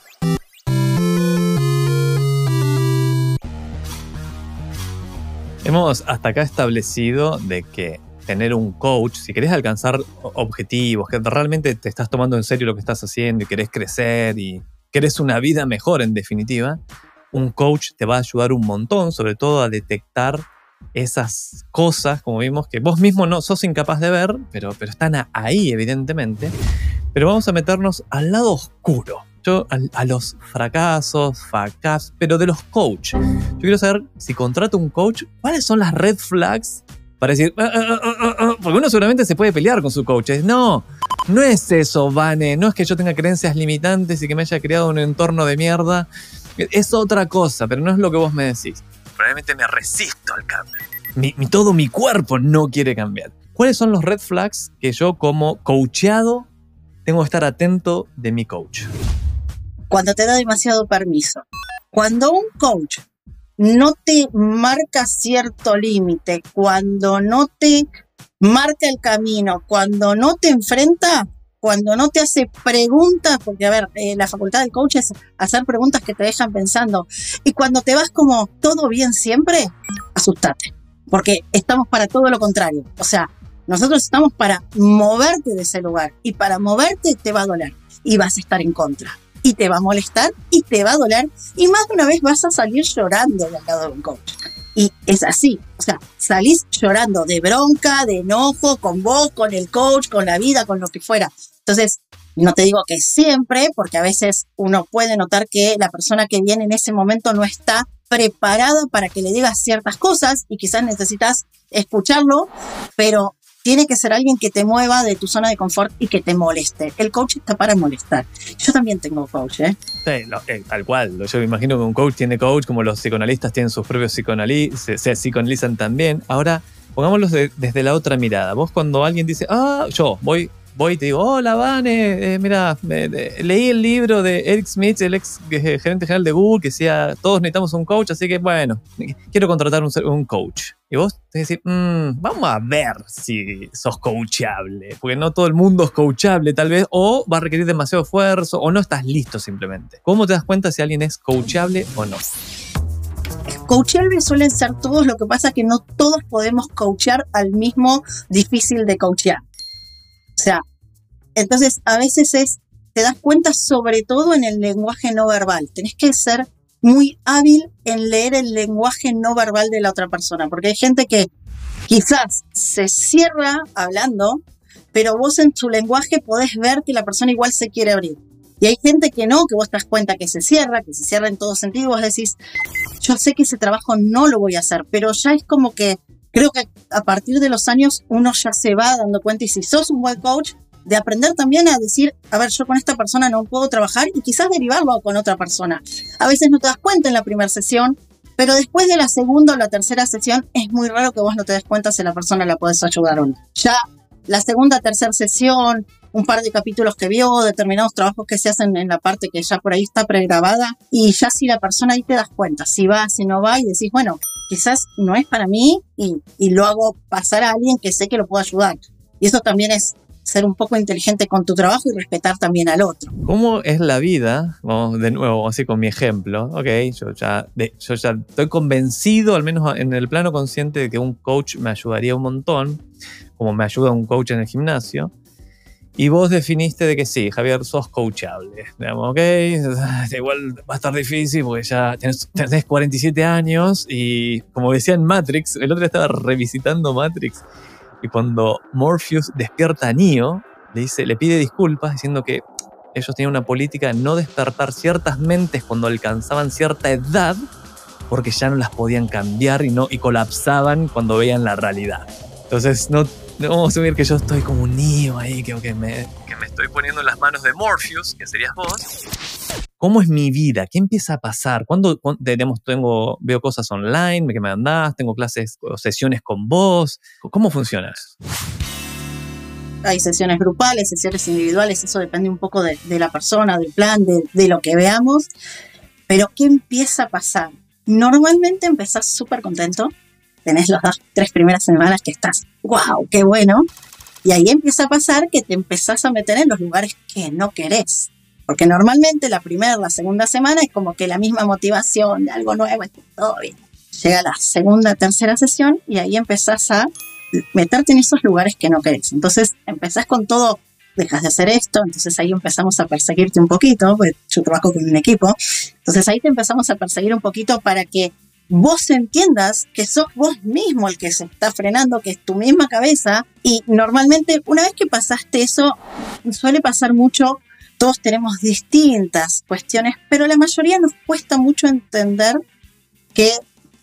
Hemos hasta acá establecido de que tener un coach, si querés alcanzar objetivos, que realmente te estás tomando en serio lo que estás haciendo y querés crecer y querés una vida mejor en definitiva, un coach te va a ayudar un montón, sobre todo a detectar esas cosas, como vimos, que vos mismo no sos incapaz de ver, pero, pero están ahí, evidentemente. Pero vamos a meternos al lado oscuro. Yo, a, los fracasos, facas, pero de los coach. Yo quiero saber si contrato un coach, ¿cuáles son las red flags para decir, ah, ah, ah, porque uno seguramente se puede pelear con su coach. no, no es eso, Vane, no es que yo tenga creencias limitantes y que me haya creado un entorno de mierda. Es otra cosa, pero no es lo que vos me decís probablemente me resisto al cambio. Mi, todo mi cuerpo no quiere cambiar. ¿Cuáles son los red flags que yo como coacheado tengo que estar atento de mi coach? Cuando te da demasiado permiso. Cuando un coach no te marca cierto límite, cuando no te marca el camino, cuando no te enfrenta, cuando no te hace preguntas, porque a ver, eh, la facultad del coach es hacer preguntas que te dejan pensando, y cuando te vas como todo bien siempre, asustate, porque estamos para todo lo contrario. O sea, nosotros estamos para moverte de ese lugar, y para moverte te va a doler, y vas a estar en contra, y te va a molestar, y te va a doler, y más de una vez vas a salir llorando del lado de un coach. Y es así, o sea, salís llorando de bronca, de enojo, con vos, con el coach, con la vida, con lo que fuera. Entonces, no te digo que siempre, porque a veces uno puede notar que la persona que viene en ese momento no está preparada para que le digas ciertas cosas y quizás necesitas escucharlo, pero tiene que ser alguien que te mueva de tu zona de confort y que te moleste. El coach está para molestar. Yo también tengo coach, ¿eh? Sí, eh, tal cual. Yo me imagino que un coach tiene coach, como los psicoanalistas tienen sus propios psicoanalistas, se, psicoanalizan también. Ahora, pongámoslo desde la otra mirada. Vos cuando alguien dice, ah, yo voy voy y te digo, hola, Vane, eh, mira, leí el libro de Eric Smith, el ex gerente general de Google, que decía, todos necesitamos un coach, así que bueno, quiero contratar un, coach. Y vos te decís, mm, vamos a ver si sos coachable, porque no todo el mundo es coachable tal vez, o va a requerir demasiado esfuerzo, o no estás listo simplemente. ¿Cómo te das cuenta si alguien es coachable o no? Coachable suelen ser todos, lo que pasa es que no todos podemos coachar al mismo difícil de coachear. O sea, entonces a veces es, te das cuenta sobre todo en el lenguaje no verbal. Tenés que ser muy hábil en leer el lenguaje no verbal de la otra persona, porque hay gente que quizás se cierra hablando, pero vos en su lenguaje podés ver que la persona igual se quiere abrir. Y hay gente que no, que vos te das cuenta que se cierra, que se cierra en todo sentido, vos decís, yo sé que ese trabajo no lo voy a hacer, pero ya es como que creo que a partir de los años uno ya se va dando cuenta y si sos un buen coach, de aprender también a decir, a ver, yo con esta persona no puedo trabajar y quizás derivarlo con otra persona. A veces no te das cuenta en la primera sesión, pero después de la segunda o la tercera sesión es muy raro que vos no te des cuenta si la persona la puedes ayudar o no. Ya la segunda, tercera sesión, un par de capítulos que vio, determinados trabajos que se hacen en la parte que ya por ahí está pregrabada y ya si la persona ahí te das cuenta, si va, si no va y decís, bueno, quizás no es para mí y, y lo hago pasar a alguien que sé que lo puedo ayudar. Y eso también es ser un poco inteligente con tu trabajo y respetar también al otro. ¿Cómo es la vida? Vamos de nuevo, así con mi ejemplo. Ok, yo ya, de- yo ya estoy convencido, al menos en el plano consciente, de que un coach me ayudaría un montón, como me ayuda un coach en el gimnasio. Y vos definiste de que sí, Javier, sos coachable. Digamos, ok, (laughs) igual va a estar difícil porque ya tenés, tenés 47 años y como decía en Matrix, el otro día estaba revisitando Matrix y cuando Morpheus despierta a Neo, le, dice, le pide disculpas diciendo que ellos tenían una política de no despertar ciertas mentes cuando alcanzaban cierta edad porque ya no las podían cambiar y, no, y colapsaban cuando veían la realidad. Entonces, no, vamos a asumir que yo estoy como un niño ahí, que, que me, que me estoy poniendo en las manos de Morpheus, que serías vos. ¿Cómo es mi vida? ¿Qué empieza a pasar? ¿Cuándo, cuándo- tenemos, tengo, veo cosas online que me mandás? ¿Tengo clases o sesiones con vos? ¿Cómo funciona? Hay sesiones grupales, sesiones individuales, eso depende un poco de, de la persona, del plan, de, de lo que veamos. Pero ¿qué empieza a pasar? Normalmente empezás súper contento, tenés las dos, tres primeras semanas que estás, wow, qué bueno. Y ahí empieza a pasar que te empezás a meter en los lugares que no querés. Porque normalmente la primera, la segunda semana es como que la misma motivación de algo nuevo, está todo bien. Llega la segunda, tercera sesión y ahí empezás a meterte en esos lugares que no querés. Entonces empezás con todo, dejas de hacer esto, entonces ahí empezamos a perseguirte un poquito, porque yo trabajo con un equipo, entonces ahí te empezamos a perseguir un poquito para que vos entiendas que sos vos mismo el que se está frenando, que es tu misma cabeza y normalmente una vez que pasaste eso, suele pasar mucho, todos tenemos distintas cuestiones, pero la mayoría nos cuesta mucho entender que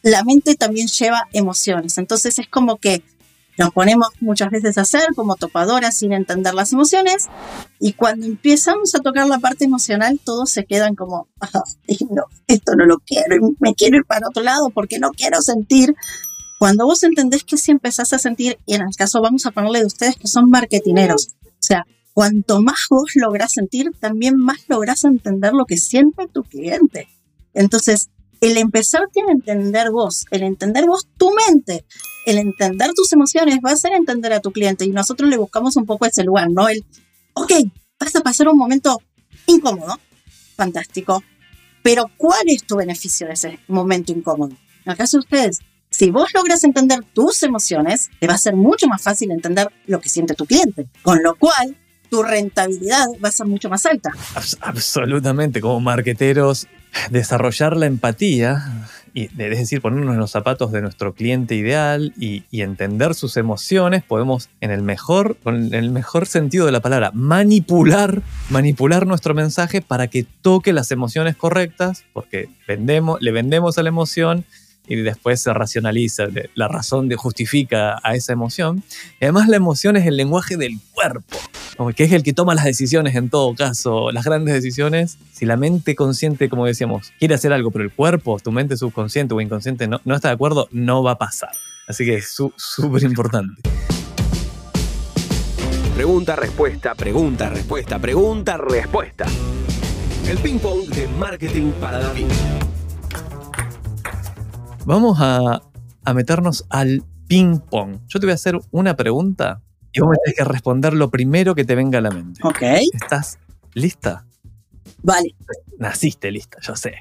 la mente también lleva emociones, entonces es como que nos ponemos muchas veces a hacer como topadoras sin entender las emociones y cuando empezamos a tocar la parte emocional todos se quedan como, "Ah, no, esto no lo quiero, y me quiero ir para otro lado porque no quiero sentir. Cuando vos entendés que si empezás a sentir, y en el caso vamos a ponerle de ustedes que son marketineros, o sea, cuanto más vos lográs sentir, también más lográs entender lo que siente tu cliente. Entonces, el empezarte a entender vos, el entender vos tu mente, el entender tus emociones va a hacer entender a tu cliente y nosotros le buscamos un poco ese lugar, ¿no? El, ok, vas a pasar un momento incómodo, fantástico, pero ¿cuál es tu beneficio de ese momento incómodo? En el caso de ustedes, si vos logras entender tus emociones, te va a ser mucho más fácil entender lo que siente tu cliente, con lo cual tu rentabilidad va a ser mucho más alta. Abs- absolutamente, como marqueteros, desarrollar la empatía, y, es decir, ponernos en los zapatos de nuestro cliente ideal y, entender sus emociones, podemos, en el mejor, con el mejor sentido de la palabra, manipular, manipular nuestro mensaje para que toque las emociones correctas, porque vendemos, le vendemos a la emoción y después se racionaliza, la razón de, justifica a esa emoción. Y además la emoción es el lenguaje del cuerpo, que es el que toma las decisiones en todo caso, las grandes decisiones. Si la mente consciente, como decíamos, quiere hacer algo, pero el cuerpo, tu mente subconsciente o inconsciente no, no está de acuerdo, no va a pasar. Así que es súper importante. Pregunta, respuesta, pregunta, respuesta, pregunta, respuesta. El ping pong de marketing para David. Vamos a, a meternos al ping pong. Yo te voy a hacer una pregunta y vos me tenés que responder lo primero que te venga a la mente. Ok, ¿Estás lista? vale. Naciste lista, yo sé.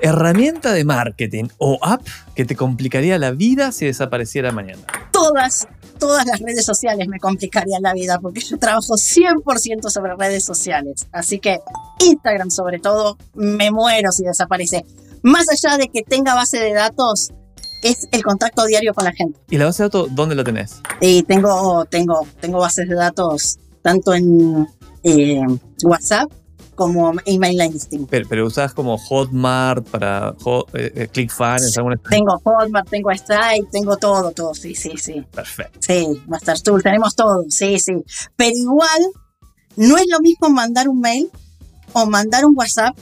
Herramienta de marketing o app que te complicaría la vida si desapareciera mañana. Todas, todas las redes sociales me complicarían la vida porque yo trabajo 100% sobre redes sociales. Así que Instagram sobre todo, me muero si desaparece. Más allá de que tenga base de datos, es el contacto diario con la gente. ¿Y la base de datos dónde la tenés? Y tengo, tengo, tengo bases de datos tanto en eh, WhatsApp como email listing. Pero, pero usás como Hotmart para Hot- eh, eh, ClickFunnels, alguna Tengo Hotmart, tengo Stripe, tengo todo, todo, sí, sí, sí. Perfecto. Sí, Master Tool, tenemos todo, sí, sí. Pero igual, no es lo mismo mandar un mail o mandar un WhatsApp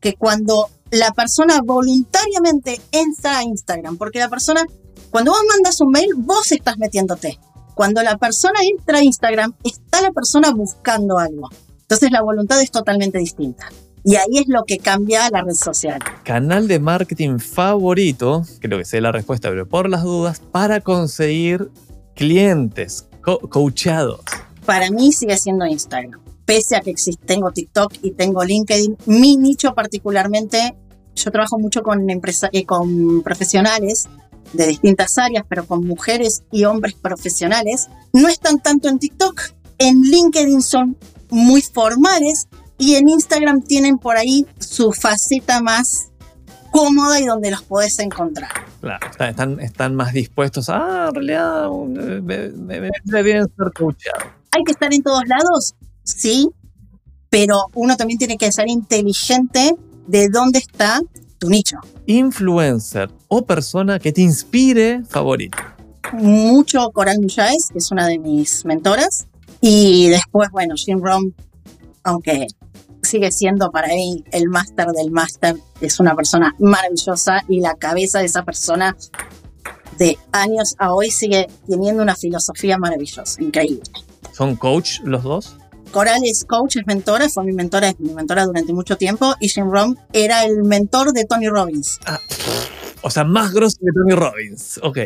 que cuando la persona voluntariamente entra a Instagram. Porque la persona, cuando vos mandas un mail, vos estás metiéndote. Cuando la persona entra a Instagram, está la persona buscando algo. Entonces la voluntad es totalmente distinta. Y ahí es lo que cambia la red social. Canal de marketing favorito, creo que sé la respuesta, pero por las dudas, para conseguir clientes co- coachados. Para mí sigue siendo Instagram. Pese a que existe, tengo TikTok y tengo LinkedIn, mi nicho particularmente, yo trabajo mucho con, empresa, eh, con profesionales de distintas áreas, pero con mujeres y hombres profesionales. No están tanto en TikTok. En LinkedIn son muy formales y en Instagram tienen por ahí su faceta más cómoda y donde los podés encontrar. Claro, están- están, más dispuestos a, ah, en realidad, eh, me, me, me bien ser coachado. ¿Hay que estar en todos lados? Sí, pero uno también tiene que ser inteligente de dónde está tu nicho. Influencer o persona que te inspire favorito. Mucho Coral que es una de mis mentoras, y después, bueno, Jim Rom, aunque sigue siendo para mí el máster del máster, es una persona maravillosa y la cabeza de esa persona de años a hoy sigue teniendo una filosofía maravillosa, increíble. ¿Son coach los dos? Coral es coach, es mentora, fue mi mentora, es mi mentora durante mucho tiempo, y Jim Rom era el mentor de Tony Robbins. O sea, más grosso que Tony Robbins. Ok.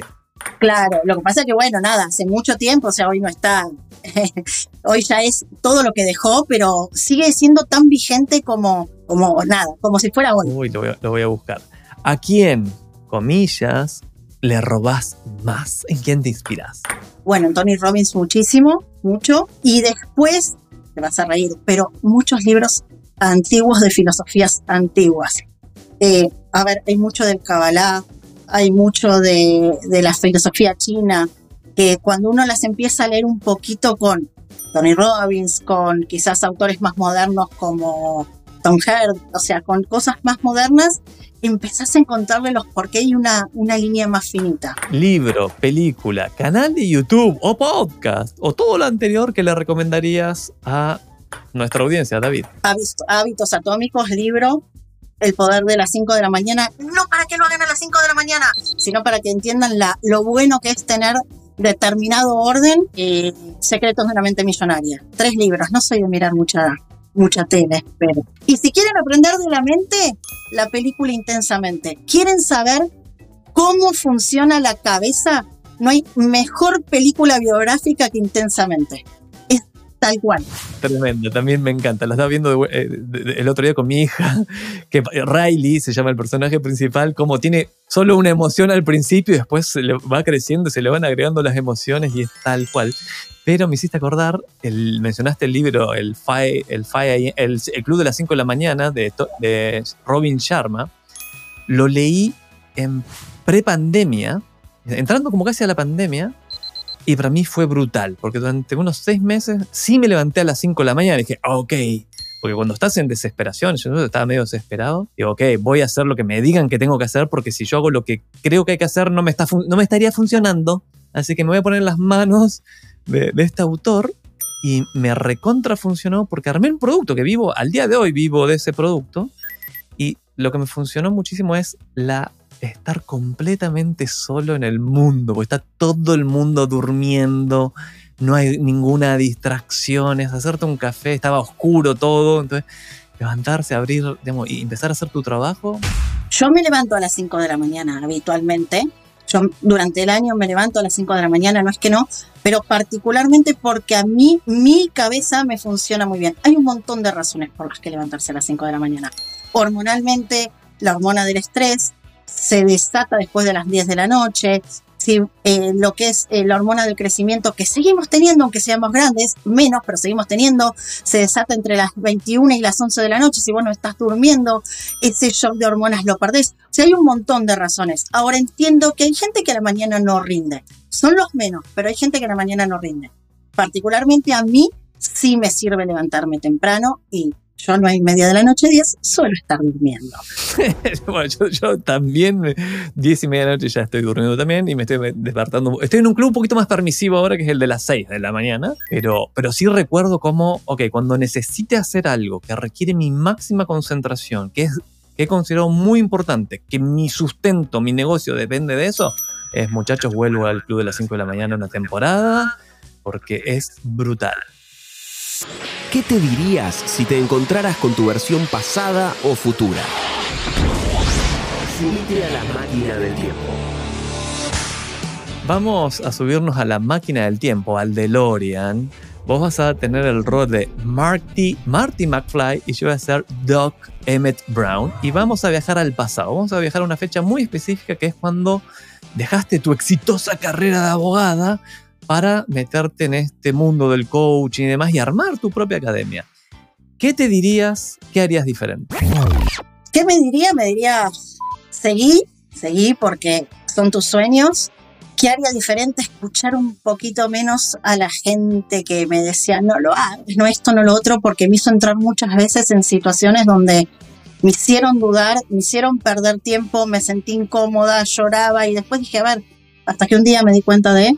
Claro, lo que pasa es que, bueno, nada, hace mucho tiempo, o sea, hoy no está, (laughs) hoy ya es todo lo que dejó, pero sigue siendo tan vigente como, como nada, como si fuera hoy. Uy, lo voy, a, lo voy a buscar. ¿A quién, comillas, le robás más? ¿En quién te inspiras? Bueno, en Tony Robbins muchísimo, mucho, y después, te vas a reír, pero muchos libros antiguos de filosofías antiguas. Eh, a ver, hay mucho del Kabbalah, hay mucho de, de la filosofía china, que cuando uno las empieza a leer un poquito con Tony Robbins, con quizás autores más modernos como Tom Herd, o sea, con cosas más modernas, empezás a encontrarle los por qué y una, una línea más finita. Libro, película, canal de YouTube o podcast o todo lo anterior que le recomendarías a nuestra audiencia, David. Hábitos, atómicos, libro, El poder de las 5 de la mañana, no para que lo hagan a las 5 de la mañana, sino para que entiendan la, lo bueno que es tener determinado orden y secretos de una mente millonaria. Tres libros, no soy de mirar mucha, mucha tele, pero... Y si quieren aprender de la mente, la película intensamente. ¿Quieren saber cómo funciona la cabeza? No hay mejor película biográfica que intensamente. Tal cual. Tremendo, también me encanta. La estaba viendo de- eh, de- el otro día con mi hija, (laughs) que Riley se llama el personaje principal, como tiene solo una emoción al principio y después se le va creciendo, se le van agregando las emociones y es tal cual. Pero me hiciste acordar, el, mencionaste el libro, el, Fi- el, Club de las 5 de la mañana de, de Robin Sharma. Lo leí en prepandemia, entrando como casi a la pandemia, y para mí fue brutal, porque durante unos seis meses sí me levanté a las 5 de la mañana y dije, "Ah, ok, porque cuando estás en desesperación, yo estaba medio desesperado, digo, ok, voy a hacer lo que me digan que tengo que hacer, porque si yo hago lo que creo que hay que hacer, no me, está no me estaría funcionando, así que me voy a poner en las manos de, de este autor. Y me recontra funcionó porque armé un producto que vivo, al día de hoy vivo de ese producto. Y lo que me funcionó muchísimo es la estar completamente solo en el mundo, porque está todo el mundo durmiendo, no hay ninguna distracción, es hacerte un café, estaba oscuro todo, entonces levantarse, abrir, digamos, y empezar a hacer tu trabajo. Yo me levanto a las 5 de la mañana habitualmente. Yo durante el año me levanto a las 5 de la mañana, no es que no, pero particularmente porque a mí mi cabeza me funciona muy bien. Hay un montón de razones por las que levantarse a las 5 de la mañana. Hormonalmente, la hormona del estrés se desata después de las 10 de la noche. Si, eh, lo que es eh, la hormona del crecimiento que seguimos teniendo, aunque seamos grandes, menos, pero seguimos teniendo, se desata entre las 21 y las 11 de la noche. Si vos no estás durmiendo, ese shock de hormonas lo perdés. O sea, hay un montón de razones. Ahora entiendo que hay gente que a la mañana no rinde. Son los menos, pero hay gente que a la mañana no rinde. Particularmente a mí sí me sirve levantarme temprano y yo no hay media de la noche, 10, suelo estar durmiendo. (laughs) bueno, yo, también, me- 10 y media de la noche ya estoy durmiendo también y me estoy despertando. Estoy en un club un poquito más permisivo ahora, que es el de las 6 de la mañana, pero, pero sí recuerdo cómo, ok, cuando necesite hacer algo que requiere mi máxima concentración, que es que he considerado muy importante, que mi sustento, mi negocio depende de eso, es muchachos, vuelvo al club de las 5 de la mañana una temporada porque es brutal. ¿Qué te dirías si te encontraras con tu versión pasada o futura? Subite a la máquina del tiempo. Vamos a subirnos a la máquina del tiempo, al DeLorean. Vos vas a tener el rol de Marty, Marty McFly y yo voy a ser Doc Emmett Brown. Y vamos a viajar al pasado. Vamos a viajar a una fecha muy específica que es cuando dejaste tu exitosa carrera de abogada para meterte en este mundo del coaching y demás y armar tu propia academia. ¿Qué te dirías? ¿Qué harías diferente? ¿Qué me diría? Me diría, seguí, seguí porque son tus sueños. ¿Qué haría diferente? Escuchar un poquito menos a la gente que me decía, no lo hagas, no esto, no lo otro, porque me hizo entrar muchas veces en situaciones donde me hicieron dudar, me hicieron perder tiempo, me sentí incómoda, lloraba y después dije, a ver, hasta que un día me di cuenta de,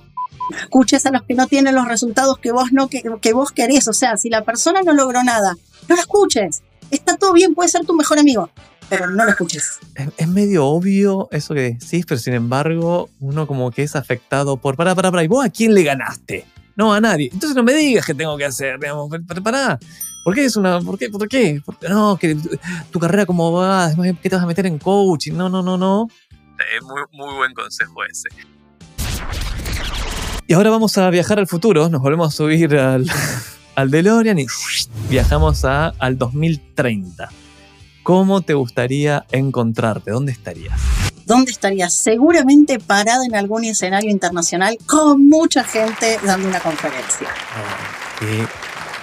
escuches a los que no tienen los resultados que vos no que, que vos querés, o sea, si la persona no logró nada, no la escuches. Está todo bien, puede ser tu mejor amigo, pero no lo escuches. Es, es medio obvio eso que decís, pero sin embargo, uno como que es afectado por, pará, pará, pará, ¿y vos a quién le ganaste? No, a nadie. Entonces no me digas qué tengo que hacer, digamos, pará, pará. ¿Por qué es una, por qué, por qué? ¿Por qué? No, que tu carrera como además, ¿qué te vas a meter en coaching? No, no, no, no. Es muy, muy buen consejo ese. Y ahora vamos a viajar al futuro, nos volvemos a subir al, (laughs) al DeLorean y viajamos a, al 2030. ¿Cómo te gustaría encontrarte? ¿Dónde estarías? ¿Dónde estarías? Seguramente parada en algún escenario internacional con mucha gente dando una conferencia. Oh, qué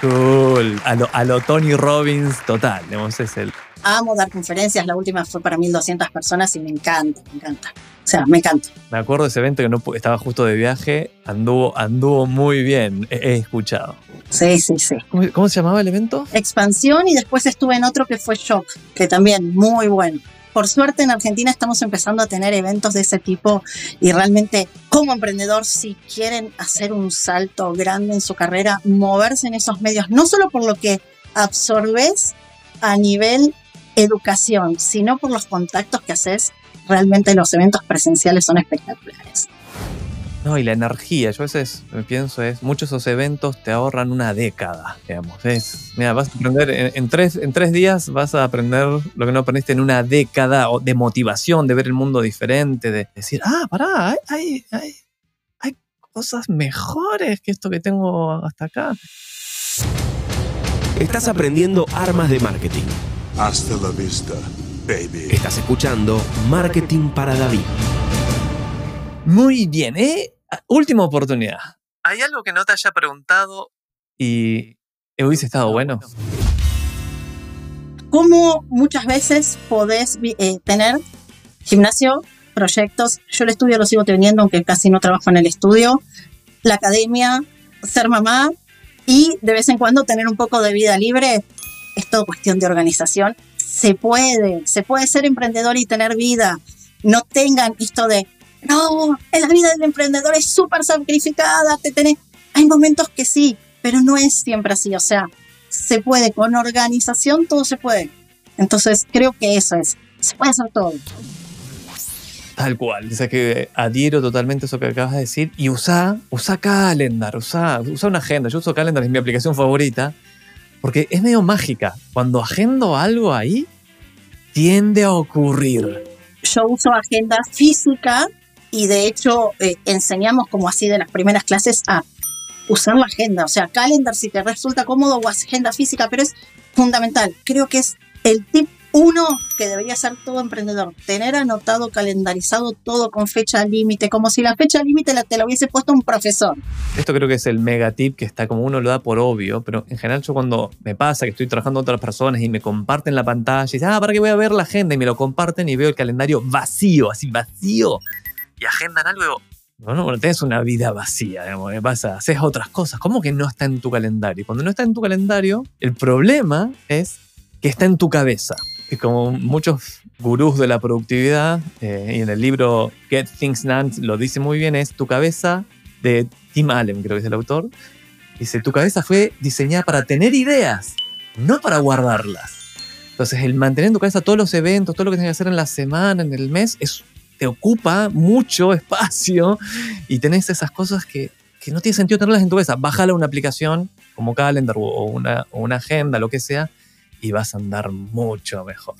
cool. A lo, a lo Tony Robbins total, digamos, es el... Amo dar conferencias, la última fue para 1200 personas y me encanta, me encanta. O sea, me encanta. Me acuerdo de ese evento que no estaba justo de viaje, anduvo, anduvo muy bien, he, he escuchado. Sí, sí, sí. ¿Cómo, cómo se llamaba el evento? Expansión y después estuve en otro que fue Shock, que también muy bueno. Por suerte en Argentina estamos empezando a tener eventos de ese tipo y realmente como emprendedor si quieren hacer un salto grande en su carrera, moverse en esos medios, no solo por lo que absorbes a nivel educación, sino por los contactos que haces, realmente los eventos presenciales son espectaculares. No, y la energía, yo a veces me pienso es, muchos de esos eventos te ahorran una década, digamos. Es, mira, vas a aprender, en, en tres, en tres días vas a aprender lo que no aprendiste en una década o de motivación, de ver el mundo diferente, de decir, ah, pará, hay, hay, hay, hay cosas mejores que esto que tengo hasta acá. Estás aprendiendo armas de marketing. Hasta la vista, baby. Estás escuchando Marketing para David. Muy bien, ¿eh? Última oportunidad. ¿Hay algo que no te haya preguntado y hubiese estado bueno? ¿Cómo muchas veces podés eh, tener gimnasio, proyectos? Yo el estudio lo sigo teniendo, aunque casi no trabajo en el estudio. La academia, ser mamá y de vez en cuando tener un poco de vida libre. Es todo cuestión de organización. Se puede, se puede ser emprendedor y tener vida. No tengan esto de, no, en la vida del emprendedor es súper sacrificada, te tenés... Hay momentos que sí, pero no es siempre así. O sea, se puede, con organización todo se puede. Entonces creo que eso es, se puede hacer todo. Tal cual. O sea que adhiero totalmente a eso que acabas de decir. Y usa, usa Calendar, usa, usa una agenda. Yo uso Calendar, es mi aplicación favorita. Porque es medio mágica. Cuando agendo algo ahí, tiende a ocurrir. Yo uso agenda física y de hecho eh, enseñamos como así de las primeras clases a usar la agenda. O sea, calendar si te resulta cómodo o agenda física, pero es fundamental. Creo que es el tip uno que debería ser todo emprendedor. Tener anotado, calendarizado todo con fecha límite, como si la fecha límite te la hubiese puesto un profesor. Esto creo que es el mega tip que está como uno lo da por obvio, pero en general yo cuando me pasa que estoy trabajando con otras personas y me comparten la pantalla y dicen, ah, ¿para qué voy a ver la agenda? Y me lo comparten y veo el calendario vacío, así vacío. Y agendan algo no, no, no tienes una vida vacía, digamos, ¿qué pasa? Haces otras cosas. ¿Cómo que no está en tu calendario? Cuando no está en tu calendario, el problema es que está en tu cabeza. Y como muchos gurús de la productividad, eh, y en el libro Get Things Done lo dice muy bien, es tu cabeza de Tim Allen, creo que es el autor. Dice, tu cabeza fue diseñada para tener ideas, no para guardarlas. Entonces, el mantener en tu cabeza todos los eventos, todo lo que tienes que hacer en la semana, en el mes, es te ocupa mucho espacio y tenés esas cosas que, que no tiene sentido tenerlas en tu cabeza. Bájala una aplicación como Calendar o una, o una agenda, lo que sea, y vas a andar mucho mejor.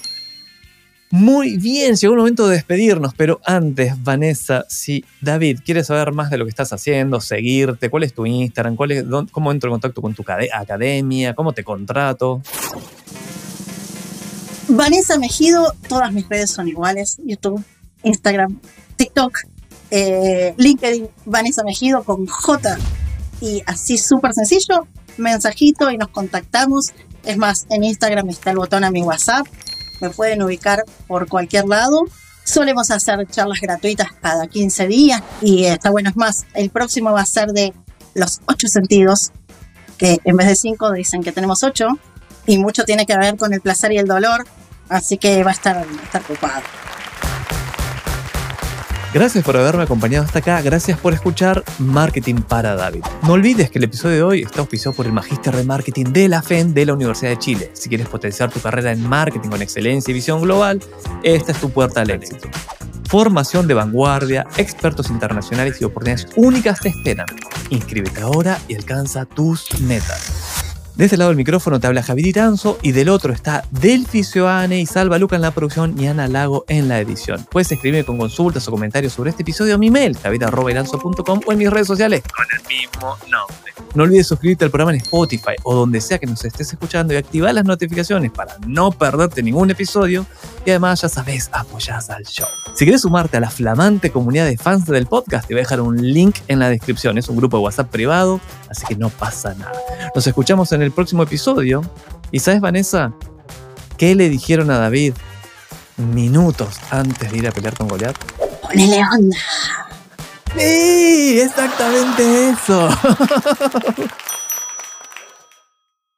Muy bien, llegó el momento de despedirnos, pero antes, Vanessa, si David quiere saber más de lo que estás haciendo, seguirte, cuál es tu Instagram, cuál es, cómo entro en contacto con tu cade- academia, cómo te contrato. Vanessa Mejido, todas mis redes son iguales, YouTube, Instagram, TikTok, eh, LinkedIn, Vanessa Mejido con J. Y así súper sencillo, mensajito y nos contactamos. Es más, en Instagram está el botón a mi WhatsApp, me pueden ubicar por cualquier lado. Solemos hacer charlas gratuitas cada 15 días y está bueno. Es más, el próximo va a ser de los ocho sentidos, que en vez de cinco dicen que tenemos ocho, y mucho tiene que ver con el placer y el dolor, así que va a estar, va ocupado. Gracias por haberme acompañado hasta acá, gracias por escuchar Marketing para David. No olvides que el episodio de hoy está auspiciado por el Magíster de Marketing de la FEN de la Universidad de Chile. Si quieres potenciar tu carrera en marketing con excelencia y visión global, esta es tu puerta al éxito. Formación de vanguardia, expertos internacionales y oportunidades únicas te esperan. Inscríbete ahora y alcanza tus metas. De este lado del micrófono te habla Javier Iranzo y del otro está Delphi Sioane y Salva Luca en la producción y Ana Lago en la edición. Puedes escribirme con consultas o comentarios sobre este episodio a mi mail, javier.iranzo.com o en mis redes sociales con el mismo nombre. No olvides suscribirte al programa en Spotify o donde sea que nos estés escuchando y activar las notificaciones para no perderte ningún episodio. Y además, ya sabes, apoyás al show. Si quieres sumarte a la flamante comunidad de fans del podcast, te voy a dejar un link en la descripción. Es un grupo de WhatsApp privado, así que no pasa nada. Nos escuchamos en el próximo episodio. ¿Y sabes, Vanessa? ¿Qué le dijeron a David minutos antes de ir a pelear con Goliat? Ponele onda. Sí, exactamente eso. (laughs)